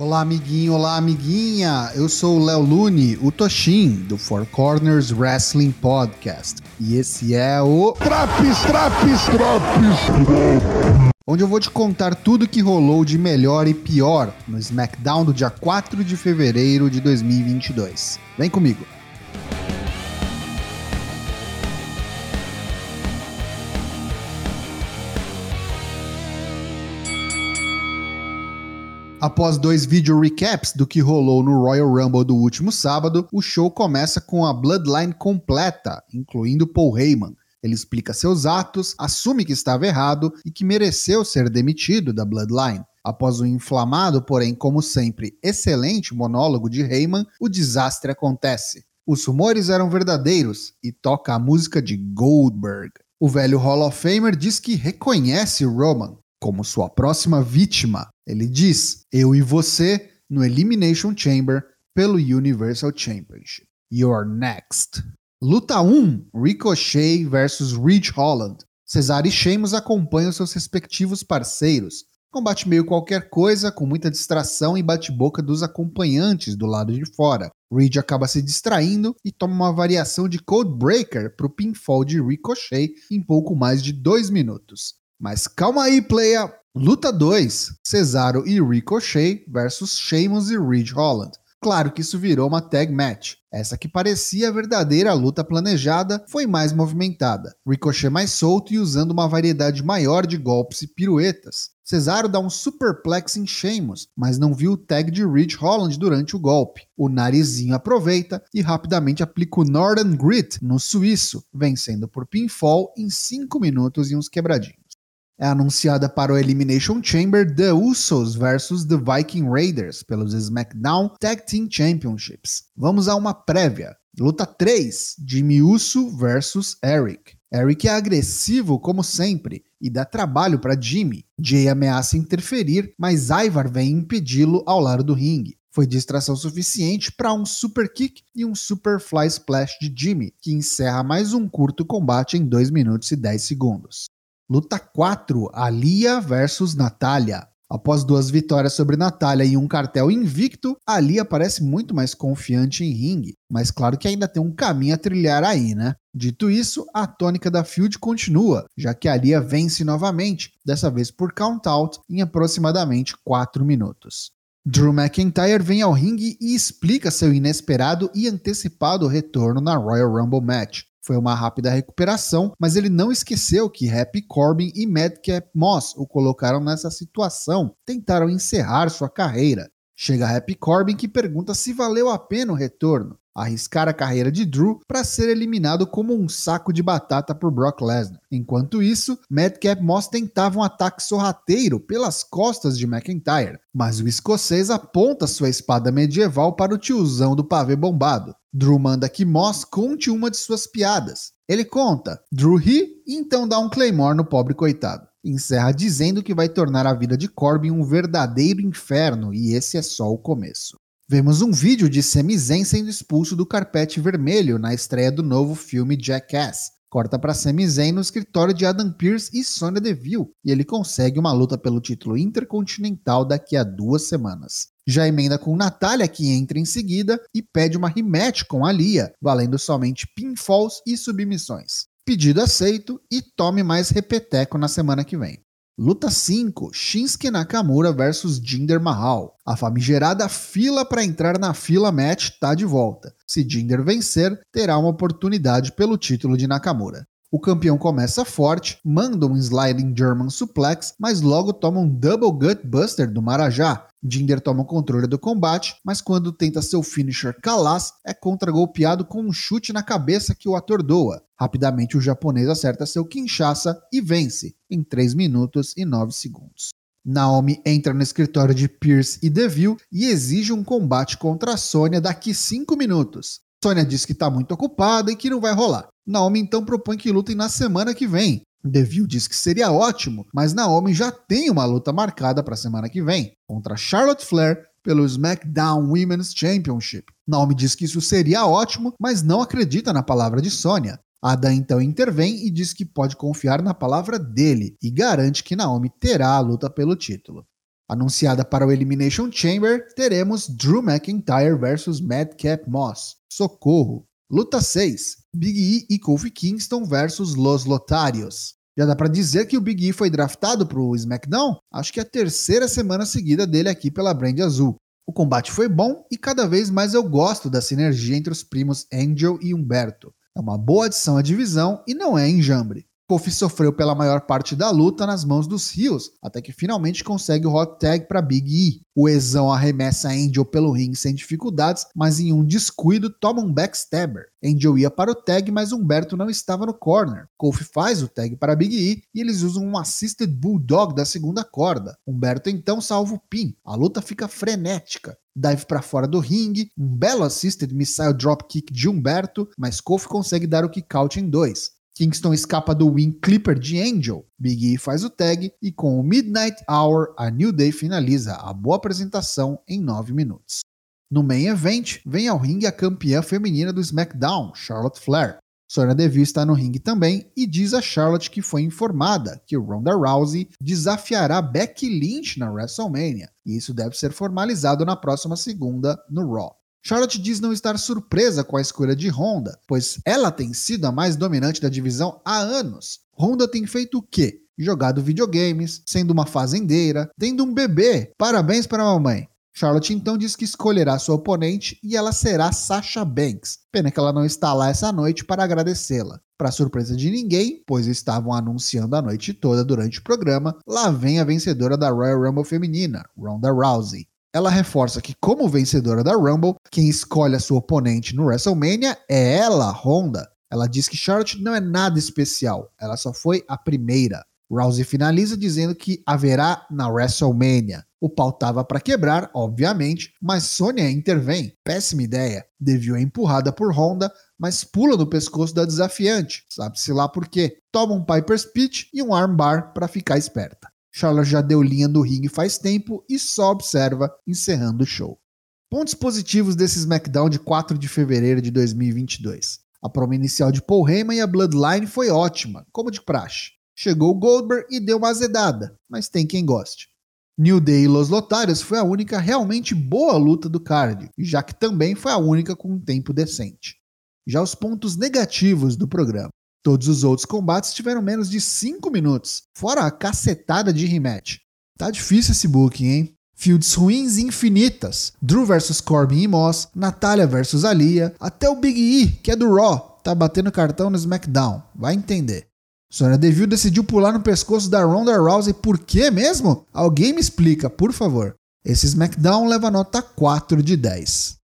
Olá, amiguinho, olá, amiguinha. Eu sou o Léo Lune, o Toshin, do Four Corners Wrestling Podcast. E esse é o. Traps, traps, traps! Onde eu vou te contar tudo que rolou de melhor e pior no SmackDown do dia 4 de fevereiro de 2022. Vem comigo. Após dois vídeo recaps do que rolou no Royal Rumble do último sábado, o show começa com a Bloodline completa, incluindo Paul Heyman. Ele explica seus atos, assume que estava errado e que mereceu ser demitido da Bloodline. Após um inflamado, porém, como sempre, excelente monólogo de Heyman, o desastre acontece. Os rumores eram verdadeiros e toca a música de Goldberg. O velho Hall of Famer diz que reconhece Roman como sua próxima vítima, ele diz: Eu e você no Elimination Chamber pelo Universal Championship. You're next. Luta 1: Ricochet versus Ridge Holland. Cesaro e Sheamus acompanham seus respectivos parceiros. Combate meio qualquer coisa, com muita distração e bate-boca dos acompanhantes do lado de fora. Reed acaba se distraindo e toma uma variação de Code Breaker para o pinfall de Ricochet em pouco mais de dois minutos. Mas calma aí, player! Luta 2: Cesaro e Ricochet versus Sheamus e Ridge Holland. Claro que isso virou uma tag match. Essa que parecia a verdadeira luta planejada foi mais movimentada. Ricochet mais solto e usando uma variedade maior de golpes e piruetas. Cesaro dá um superplex em Sheamus, mas não viu o tag de Ridge Holland durante o golpe. O narizinho aproveita e rapidamente aplica o Northern Grit no suíço, vencendo por pinfall em 5 minutos e uns quebradinhos é anunciada para o Elimination Chamber The Usos versus The Viking Raiders pelos SmackDown Tag Team Championships. Vamos a uma prévia. Luta 3: Jimmy Uso versus Eric. Eric é agressivo como sempre e dá trabalho para Jimmy. Jay ameaça interferir, mas Ivar vem impedi-lo ao lado do ringue. Foi distração suficiente para um super kick e um super fly splash de Jimmy, que encerra mais um curto combate em 2 minutos e 10 segundos. Luta 4, Alia versus Natália. Após duas vitórias sobre Natália e um cartel invicto, Alia parece muito mais confiante em ringue, mas claro que ainda tem um caminho a trilhar aí, né? Dito isso, a tônica da feud continua, já que Alia vence novamente, dessa vez por count-out em aproximadamente 4 minutos. Drew McIntyre vem ao ringue e explica seu inesperado e antecipado retorno na Royal Rumble Match. Foi uma rápida recuperação, mas ele não esqueceu que Happy Corbin e Madcap Moss o colocaram nessa situação, tentaram encerrar sua carreira. Chega Happy Corbin que pergunta se valeu a pena o retorno arriscar a carreira de Drew para ser eliminado como um saco de batata por Brock Lesnar. Enquanto isso, Madcap Moss tentava um ataque sorrateiro pelas costas de McIntyre, mas o escocês aponta sua espada medieval para o tiozão do pavê bombado. Drew manda que Moss conte uma de suas piadas. Ele conta, Drew ri e então dá um Claymore no pobre coitado. Encerra dizendo que vai tornar a vida de Corbin um verdadeiro inferno e esse é só o começo. Vemos um vídeo de Sami Zayn sendo expulso do carpete vermelho na estreia do novo filme Jackass. Corta para Sami Zayn no escritório de Adam Pearce e Sonya Deville, e ele consegue uma luta pelo título intercontinental daqui a duas semanas. Já emenda com Natália, que entra em seguida e pede uma rematch com a Lia, valendo somente pinfalls e submissões. Pedido aceito e tome mais repeteco na semana que vem. Luta 5: Shinsuke Nakamura versus Jinder Mahal. A famigerada fila para entrar na fila match está de volta. Se Jinder vencer, terá uma oportunidade pelo título de Nakamura. O campeão começa forte, manda um sliding German suplex, mas logo toma um double gut buster do Marajá, Jinder toma o controle do combate, mas quando tenta seu finisher Kalas, é contra-golpeado com um chute na cabeça que o atordoa. Rapidamente o japonês acerta seu Kinshasa e vence, em 3 minutos e 9 segundos. Naomi entra no escritório de Pierce e Deville e exige um combate contra a Sônia daqui 5 minutos. Sônia diz que está muito ocupada e que não vai rolar. Naomi então propõe que lutem na semana que vem, Deville diz que seria ótimo, mas Naomi já tem uma luta marcada para a semana que vem, contra Charlotte Flair pelo SmackDown Women's Championship. Naomi diz que isso seria ótimo, mas não acredita na palavra de Sonya. Adam então intervém e diz que pode confiar na palavra dele e garante que Naomi terá a luta pelo título. Anunciada para o Elimination Chamber, teremos Drew McIntyre versus Madcap Moss. Socorro! Luta 6: Big E e Kofi Kingston versus Los Lotarios. Já dá para dizer que o Big E foi draftado para o SmackDown? Acho que é a terceira semana seguida dele aqui pela Brand Azul. O combate foi bom e cada vez mais eu gosto da sinergia entre os primos Angel e Humberto. É uma boa adição à divisão e não é enjambre. Kofi sofreu pela maior parte da luta nas mãos dos Rios, até que finalmente consegue o hot tag para Big E. O Ezão arremessa Angel pelo ringue sem dificuldades, mas em um descuido toma um backstabber. Angel ia para o tag, mas Humberto não estava no corner. Kofi faz o tag para Big E e eles usam um assisted bulldog da segunda corda. Humberto então salva o pin. A luta fica frenética dive para fora do ringue, um belo assisted missile dropkick de Humberto, mas Kofi consegue dar o kick out em dois. Kingston escapa do Wing Clipper de Angel. Big E faz o tag e com o Midnight Hour, a New Day finaliza a boa apresentação em 9 minutos. No main event, vem ao ringue a campeã feminina do SmackDown, Charlotte Flair. Sonya Deville está no ringue também e diz a Charlotte que foi informada que Ronda Rousey desafiará Becky Lynch na WrestleMania, e isso deve ser formalizado na próxima segunda no Raw. Charlotte diz não estar surpresa com a escolha de Honda, pois ela tem sido a mais dominante da divisão há anos. Honda tem feito o quê? Jogado videogames, sendo uma fazendeira, tendo um bebê. Parabéns para a mamãe. Charlotte então diz que escolherá sua oponente e ela será Sasha Banks. Pena que ela não está lá essa noite para agradecê-la. Para surpresa de ninguém, pois estavam anunciando a noite toda durante o programa, lá vem a vencedora da Royal Rumble feminina, Ronda Rousey. Ela reforça que, como vencedora da Rumble, quem escolhe a sua oponente no WrestleMania é ela, Honda. Ela diz que Charlotte não é nada especial, ela só foi a primeira. Rousey finaliza dizendo que haverá na WrestleMania. O pau tava para quebrar, obviamente, mas Sonya intervém. Péssima ideia. Devil é empurrada por Honda, mas pula no pescoço da desafiante. Sabe-se lá por quê. Toma um Piper's Pitch e um armbar para ficar esperta. Charlotte já deu linha do ringue faz tempo e só observa, encerrando o show. Pontos positivos desse SmackDown de 4 de fevereiro de 2022. A promo inicial de Paul Heyman e a Bloodline foi ótima, como de praxe. Chegou Goldberg e deu uma azedada, mas tem quem goste. New Day e Los Lotários foi a única realmente boa luta do card, já que também foi a única com um tempo decente. Já os pontos negativos do programa. Todos os outros combates tiveram menos de 5 minutos, fora a cacetada de rematch. Tá difícil esse booking, hein? Fields ruins infinitas. Drew vs Corbin e Moss, Natalia vs Alia, até o Big E, que é do Raw, tá batendo cartão no SmackDown. Vai entender. Sonya Deville decidiu pular no pescoço da Ronda Rousey por quê mesmo? Alguém me explica, por favor. Esse SmackDown leva nota 4 de 10.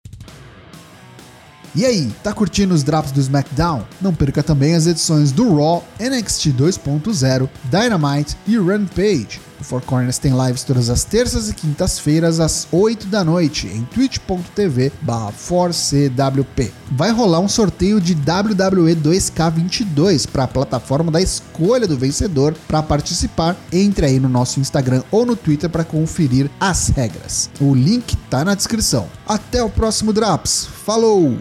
E aí, tá curtindo os drops do SmackDown? Não perca também as edições do Raw, NXT 2.0, Dynamite e Rampage. O Four Corners tem lives todas as terças e quintas-feiras às 8 da noite em twitch.tv 4CWP. Vai rolar um sorteio de WWE 2K22 para a plataforma da escolha do vencedor. Para participar, entre aí no nosso Instagram ou no Twitter para conferir as regras. O link tá na descrição. Até o próximo Drops. Falou!